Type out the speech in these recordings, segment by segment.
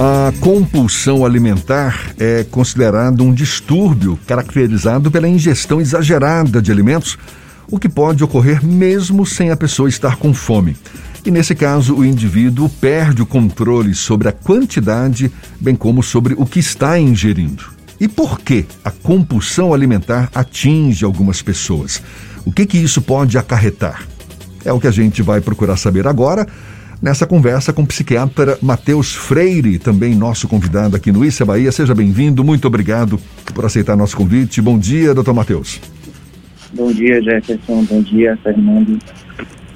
A compulsão alimentar é considerado um distúrbio caracterizado pela ingestão exagerada de alimentos, o que pode ocorrer mesmo sem a pessoa estar com fome. E nesse caso, o indivíduo perde o controle sobre a quantidade, bem como sobre o que está ingerindo. E por que a compulsão alimentar atinge algumas pessoas? O que, que isso pode acarretar? É o que a gente vai procurar saber agora nessa conversa com o psiquiatra Matheus Freire, também nosso convidado aqui no Issa Bahia. Seja bem-vindo, muito obrigado por aceitar nosso convite. Bom dia, doutor Matheus. Bom dia, Jefferson. Bom dia, Fernando.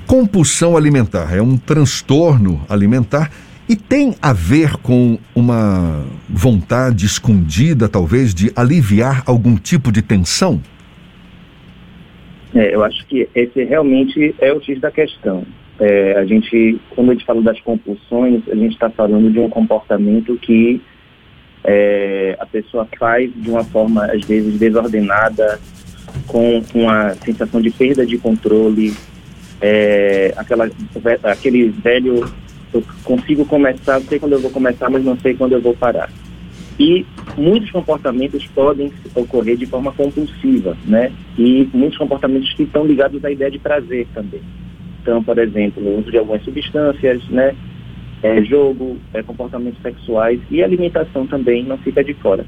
Compulsão alimentar é um transtorno alimentar e tem a ver com uma vontade escondida, talvez, de aliviar algum tipo de tensão? É, eu acho que esse realmente é o X da questão. É, a gente, quando a gente fala das compulsões, a gente está falando de um comportamento que é, a pessoa faz de uma forma, às vezes, desordenada, com uma sensação de perda de controle, é, aquela, aquele velho, eu consigo começar, sei quando eu vou começar, mas não sei quando eu vou parar. E muitos comportamentos podem ocorrer de forma compulsiva, né? E muitos comportamentos que estão ligados à ideia de prazer também. Então, por exemplo, o uso de algumas substâncias, né? É, jogo, é, comportamentos sexuais e alimentação também não fica de fora.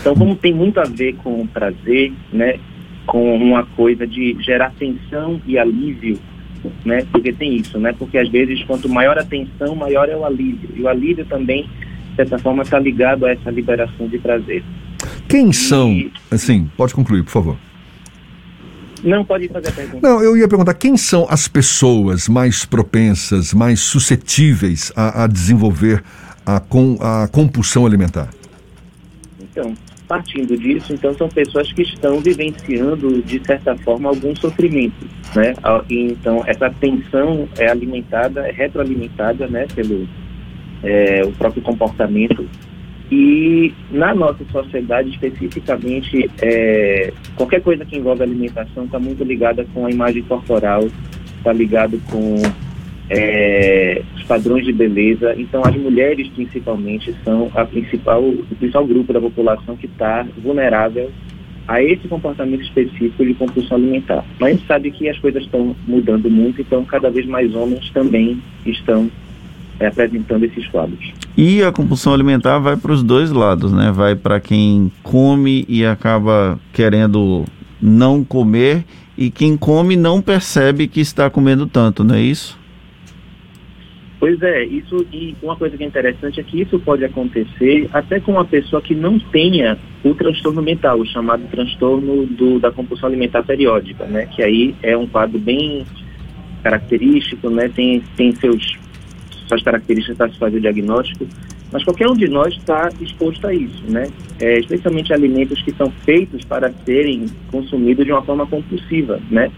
Então, como tem muito a ver com prazer, né? Com uma coisa de gerar tensão e alívio, né? Porque tem isso, né? Porque às vezes quanto maior a tensão, maior é o alívio. E o alívio também, certa forma, está ligado a essa liberação de prazer. Quem são? E... Assim, pode concluir, por favor. Não, pode fazer a pergunta. Não, eu ia perguntar quem são as pessoas mais propensas, mais suscetíveis a, a desenvolver a, com, a compulsão alimentar? Então, partindo disso, então são pessoas que estão vivenciando, de certa forma, algum sofrimento, né? Então, essa tensão é alimentada, é retroalimentada, né, pelo é, o próprio comportamento e na nossa sociedade, especificamente, é, qualquer coisa que envolve alimentação está muito ligada com a imagem corporal, está ligado com é, os padrões de beleza. Então, as mulheres, principalmente, são a principal, o principal grupo da população que está vulnerável a esse comportamento específico de compulsão alimentar. Mas a gente sabe que as coisas estão mudando muito, então cada vez mais homens também estão é, apresentando esses quadros. E a compulsão alimentar vai para os dois lados, né? Vai para quem come e acaba querendo não comer e quem come não percebe que está comendo tanto, não é isso? Pois é, isso e uma coisa que é interessante é que isso pode acontecer até com uma pessoa que não tenha o transtorno mental, o chamado transtorno do, da compulsão alimentar periódica, né? Que aí é um quadro bem característico, né? Tem, tem seus suas características para se fazer o diagnóstico, mas qualquer um de nós está exposto a isso, né? É, especialmente alimentos que são feitos para serem consumidos de uma forma compulsiva, né?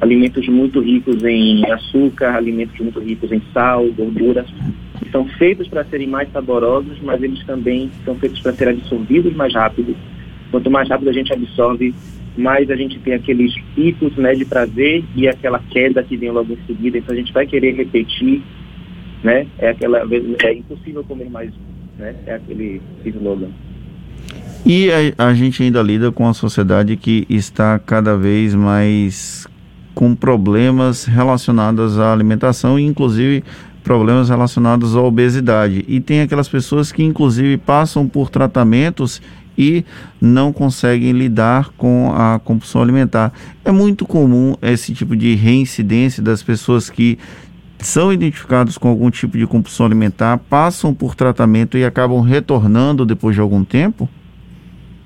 Alimentos muito ricos em açúcar, alimentos muito ricos em sal, gordura, que são feitos para serem mais saborosos, mas eles também são feitos para serem absorvidos mais rápido. Quanto mais rápido a gente absorve, mais a gente tem aqueles picos né, de prazer e aquela queda que vem logo em seguida. Então a gente vai querer repetir né? É aquela é impossível comer mais, né? É aquele slogan. E a, a gente ainda lida com a sociedade que está cada vez mais com problemas relacionados à alimentação, inclusive problemas relacionados à obesidade. E tem aquelas pessoas que, inclusive, passam por tratamentos e não conseguem lidar com a compulsão alimentar. É muito comum esse tipo de reincidência das pessoas que são identificados com algum tipo de compulsão alimentar, passam por tratamento e acabam retornando depois de algum tempo?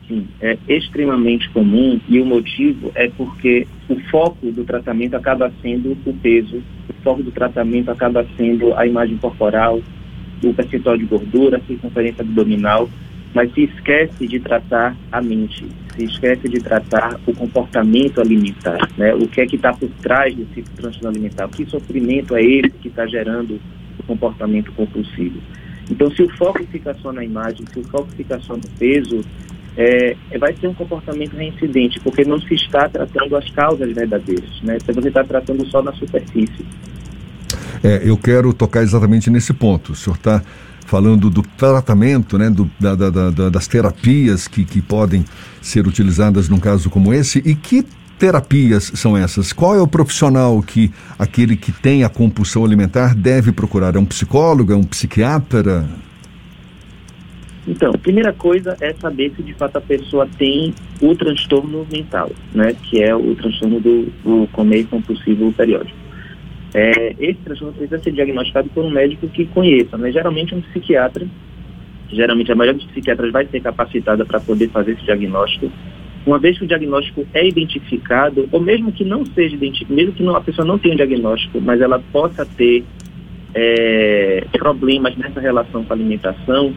Sim, é extremamente comum e o motivo é porque o foco do tratamento acaba sendo o peso, o foco do tratamento acaba sendo a imagem corporal, o percentual de gordura, a circunferência abdominal, mas se esquece de tratar a mente, se esquece de tratar o comportamento alimentar, né? O que é que está por trás desse transtorno alimentar? Que sofrimento é esse que está gerando o comportamento compulsivo? Então, se o foco fica só na imagem, se o foco fica só no peso, é, é vai ser um comportamento reincidente, porque não se está tratando as causas verdadeiras, né? Se você está tratando só na superfície. É, eu quero tocar exatamente nesse ponto. O senhor está falando do tratamento, né, do, da, da, da, das terapias que, que podem ser utilizadas num caso como esse. E que terapias são essas? Qual é o profissional que aquele que tem a compulsão alimentar deve procurar? É um psicólogo? É um psiquiatra? Então, a primeira coisa é saber se de fato a pessoa tem o transtorno mental, né, que é o transtorno do, do comer compulsivo periódico. É, esse transtorno precisa ser diagnosticado por um médico que conheça, né, geralmente um psiquiatra. Geralmente a maioria dos psiquiatras vai ser capacitada para poder fazer esse diagnóstico. Uma vez que o diagnóstico é identificado, ou mesmo que não seja identificado, mesmo que não, a pessoa não tenha um diagnóstico, mas ela possa ter é, problemas nessa relação com a alimentação,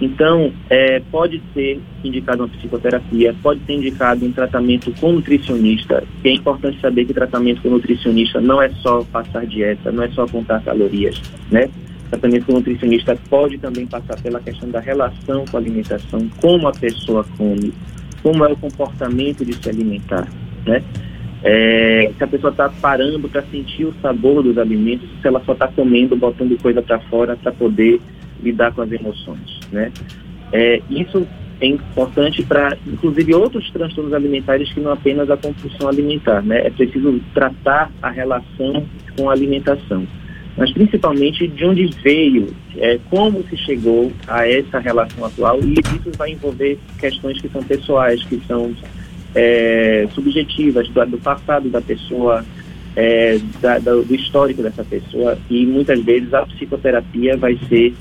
então, é, pode ser indicado uma psicoterapia, pode ser indicado um tratamento com nutricionista. É importante saber que tratamento com nutricionista não é só passar dieta, não é só contar calorias, né? Tratamento com nutricionista pode também passar pela questão da relação com a alimentação, como a pessoa come, como é o comportamento de se alimentar, né? É, se a pessoa está parando para sentir o sabor dos alimentos, se ela só está comendo, botando coisa para fora para poder lidar com as emoções, né? É, isso é importante para, inclusive, outros transtornos alimentares que não apenas a compulsão alimentar, né? É preciso tratar a relação com a alimentação, mas principalmente de onde veio, é, como se chegou a essa relação atual e isso vai envolver questões que são pessoais, que são é, subjetivas do, do passado da pessoa, é, da, do histórico dessa pessoa e muitas vezes a psicoterapia vai ser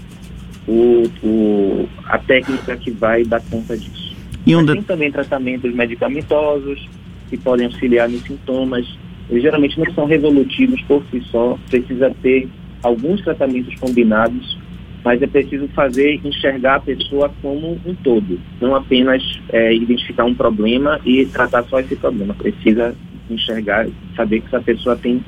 o, o, a técnica que vai dar conta disso. E um de... Tem também tratamentos medicamentosos que podem auxiliar nos sintomas. Eles geralmente não são resolutivos por si só, precisa ter alguns tratamentos combinados, mas é preciso fazer, enxergar a pessoa como um todo, não apenas é, identificar um problema e tratar só esse problema. Precisa enxergar, saber que essa pessoa tem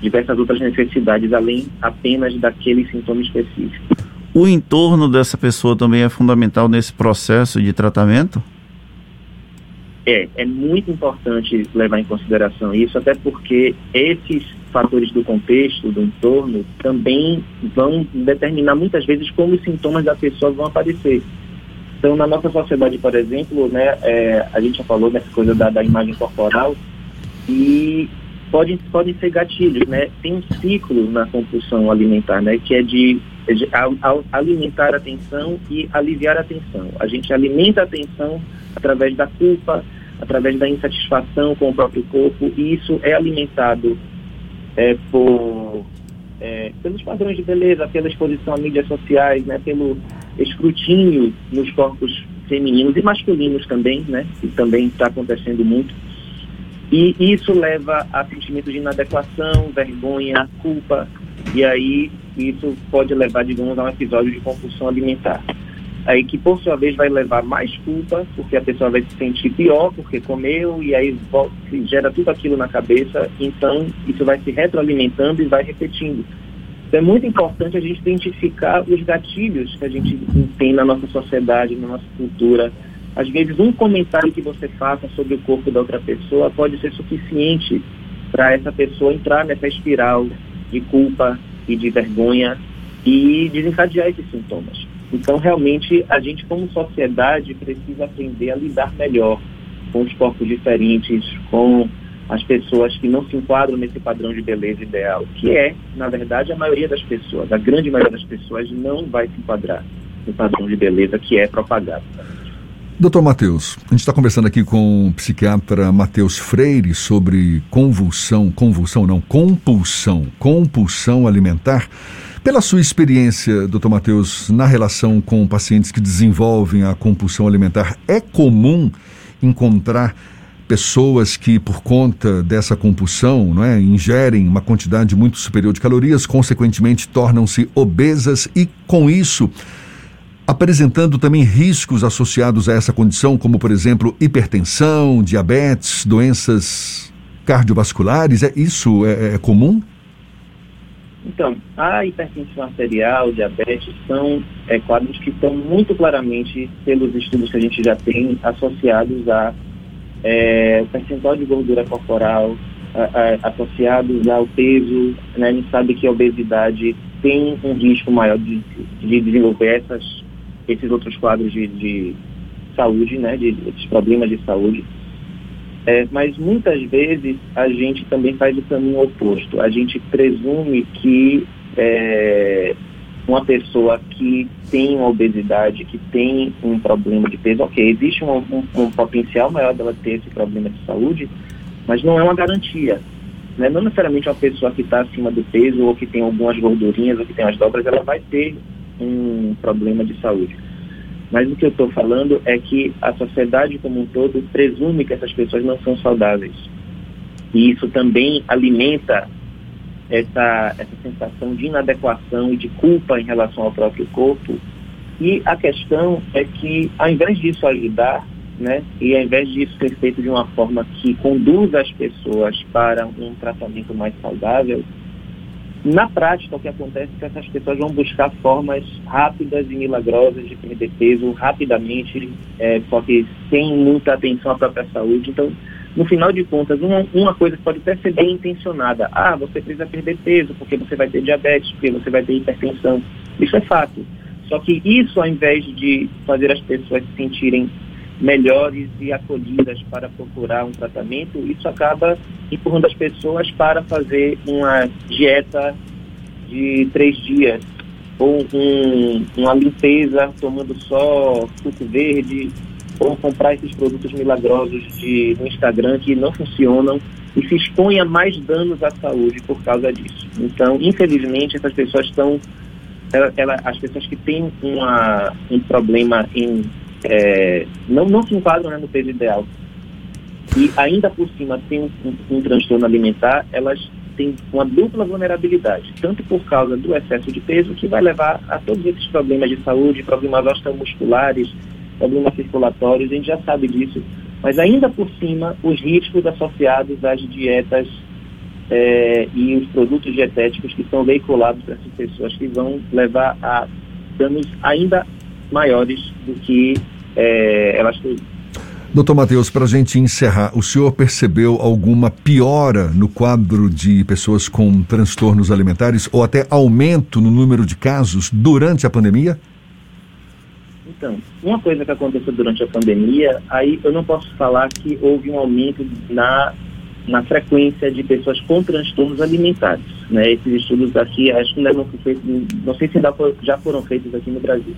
diversas outras necessidades além apenas daquele sintoma específico. O entorno dessa pessoa também é fundamental nesse processo de tratamento? É, é muito importante levar em consideração isso, até porque esses fatores do contexto, do entorno, também vão determinar muitas vezes como os sintomas da pessoa vão aparecer. Então, na nossa sociedade, por exemplo, né, é, a gente já falou dessa coisa da, da imagem corporal e podem, podem ser gatilhos, né? Tem um ciclo na compulsão alimentar, né, que é de alimentar a atenção e aliviar a tensão. A gente alimenta a atenção através da culpa, através da insatisfação com o próprio corpo, e isso é alimentado é, por, é, pelos padrões de beleza, pela exposição a mídias sociais, né, pelo escrutínio nos corpos femininos e masculinos também, né, que também está acontecendo muito. E isso leva a sentimentos de inadequação, vergonha, culpa, e aí isso pode levar, digamos, a um episódio de compulsão alimentar. Aí que, por sua vez, vai levar mais culpa, porque a pessoa vai se sentir pior porque comeu e aí gera tudo aquilo na cabeça, então isso vai se retroalimentando e vai repetindo. Então é muito importante a gente identificar os gatilhos que a gente tem na nossa sociedade, na nossa cultura. Às vezes, um comentário que você faça sobre o corpo da outra pessoa pode ser suficiente para essa pessoa entrar nessa espiral de culpa e de vergonha e desencadear esses sintomas. Então, realmente, a gente, como sociedade, precisa aprender a lidar melhor com os corpos diferentes, com as pessoas que não se enquadram nesse padrão de beleza ideal, que é, na verdade, a maioria das pessoas, a grande maioria das pessoas não vai se enquadrar no padrão de beleza que é propagado. Doutor Matheus, a gente está conversando aqui com o psiquiatra Matheus Freire sobre convulsão, convulsão não, compulsão, compulsão alimentar. Pela sua experiência, doutor Matheus, na relação com pacientes que desenvolvem a compulsão alimentar, é comum encontrar pessoas que, por conta dessa compulsão, não é, ingerem uma quantidade muito superior de calorias, consequentemente tornam-se obesas e, com isso, apresentando também riscos associados a essa condição, como, por exemplo, hipertensão, diabetes, doenças cardiovasculares? É, isso é, é comum? Então, a hipertensão arterial, diabetes, são é, quadros que estão muito claramente, pelos estudos que a gente já tem, associados a é, percentual de gordura corporal, a, a, associados ao peso. Né? A gente sabe que a obesidade tem um risco maior de, de desenvolver essas, esses outros quadros de, de saúde, né, de, problemas de saúde. É, mas muitas vezes a gente também faz o caminho oposto. A gente presume que é, uma pessoa que tem uma obesidade, que tem um problema de peso, ok, existe um, um, um potencial maior dela ter esse problema de saúde, mas não é uma garantia. Né? Não necessariamente uma pessoa que está acima do peso ou que tem algumas gordurinhas ou que tem as dobras, ela vai ter um problema de saúde. Mas o que eu estou falando é que a sociedade como um todo presume que essas pessoas não são saudáveis. E isso também alimenta essa, essa sensação de inadequação e de culpa em relação ao próprio corpo. E a questão é que, ao invés disso ajudar, né, e ao invés disso ser feito de uma forma que conduza as pessoas para um tratamento mais saudável, na prática, o que acontece é que essas pessoas vão buscar formas rápidas e milagrosas de perder peso rapidamente, é, só que sem muita atenção à própria saúde. Então, no final de contas, uma, uma coisa pode até ser bem intencionada. Ah, você precisa perder peso porque você vai ter diabetes, porque você vai ter hipertensão. Isso é fato. Só que isso, ao invés de fazer as pessoas se sentirem melhores e acolhidas para procurar um tratamento, isso acaba empurrando as pessoas para fazer uma dieta de três dias ou um, uma limpeza tomando só suco verde ou comprar esses produtos milagrosos de, no Instagram que não funcionam e se expõe a mais danos à saúde por causa disso. Então, infelizmente, essas pessoas estão, ela, ela, as pessoas que têm uma, um problema em, é, não, não se enquadram né, no peso ideal. E ainda por cima têm um, um, um transtorno alimentar, elas têm uma dupla vulnerabilidade, tanto por causa do excesso de peso, que vai levar a todos esses problemas de saúde, problemas osteomusculares, problemas circulatórios, a gente já sabe disso, mas ainda por cima, os riscos associados às dietas é, e os produtos dietéticos que são veiculados para essas pessoas que vão levar a danos ainda maiores do que é, elas têm. Doutor Matheus, para a gente encerrar, o senhor percebeu alguma piora no quadro de pessoas com transtornos alimentares ou até aumento no número de casos durante a pandemia? Então, uma coisa que aconteceu durante a pandemia, aí eu não posso falar que houve um aumento na, na frequência de pessoas com transtornos alimentares. Né? Esses estudos aqui, acho que não, feitos, não sei se já foram feitos aqui no Brasil.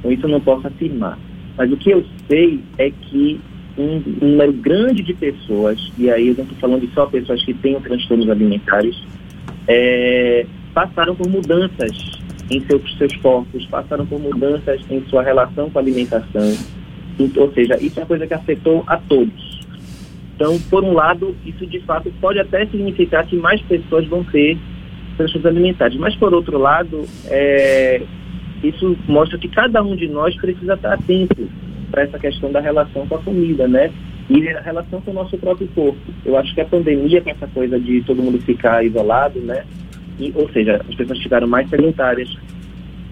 Então, isso eu não posso afirmar. Mas o que eu sei é que um número grande de pessoas, e aí eu não estou falando de só pessoas que têm transtornos alimentares, é, passaram por mudanças em seus, seus corpos, passaram por mudanças em sua relação com a alimentação. Ou seja, isso é uma coisa que afetou a todos. Então, por um lado, isso de fato pode até significar que mais pessoas vão ter transtornos alimentares. Mas, por outro lado, é, isso mostra que cada um de nós precisa estar atento para essa questão da relação com a comida, né? E a relação com o nosso próprio corpo. Eu acho que a pandemia, com essa coisa de todo mundo ficar isolado, né? E, ou seja, as pessoas ficaram mais sedentárias,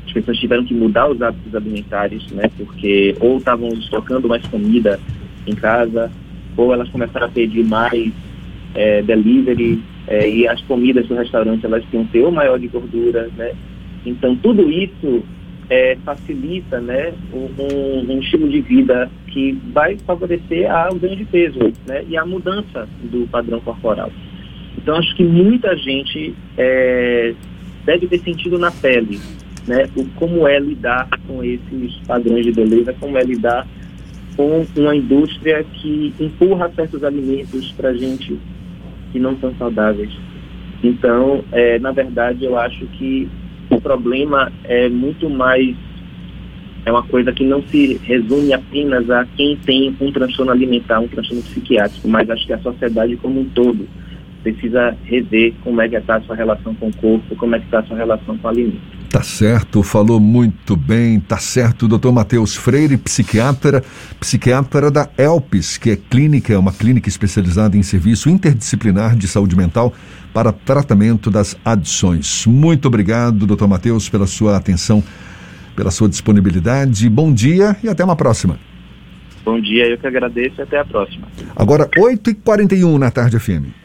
as pessoas tiveram que mudar os hábitos alimentares, né? Porque ou estavam estocando mais comida em casa, ou elas começaram a pedir mais é, delivery, é, e as comidas do restaurante elas um teor maior de gordura, né? Então tudo isso é, facilita, né, um, um, estilo de vida que vai favorecer o ganho de peso, né, e a mudança do padrão corporal. Então, acho que muita gente é, deve ter sentido na pele né, o como é lidar com esses padrões de beleza, como é lidar com uma indústria que empurra certos alimentos para gente que não são saudáveis. Então, é, na verdade, eu acho que o problema é muito mais é uma coisa que não se resume apenas a quem tem um transtorno alimentar, um transtorno psiquiátrico, mas acho que a sociedade como um todo precisa rever como é que está a sua relação com o corpo, como é que está a sua relação com o alimento. Tá certo, falou muito bem, tá certo, doutor Matheus Freire, psiquiatra, psiquiatra da ELPS, que é clínica, uma clínica especializada em serviço interdisciplinar de saúde mental para tratamento das adições. Muito obrigado, doutor Matheus, pela sua atenção, pela sua disponibilidade. Bom dia e até uma próxima. Bom dia, eu que agradeço e até a próxima. Agora, 8h41 na tarde FM.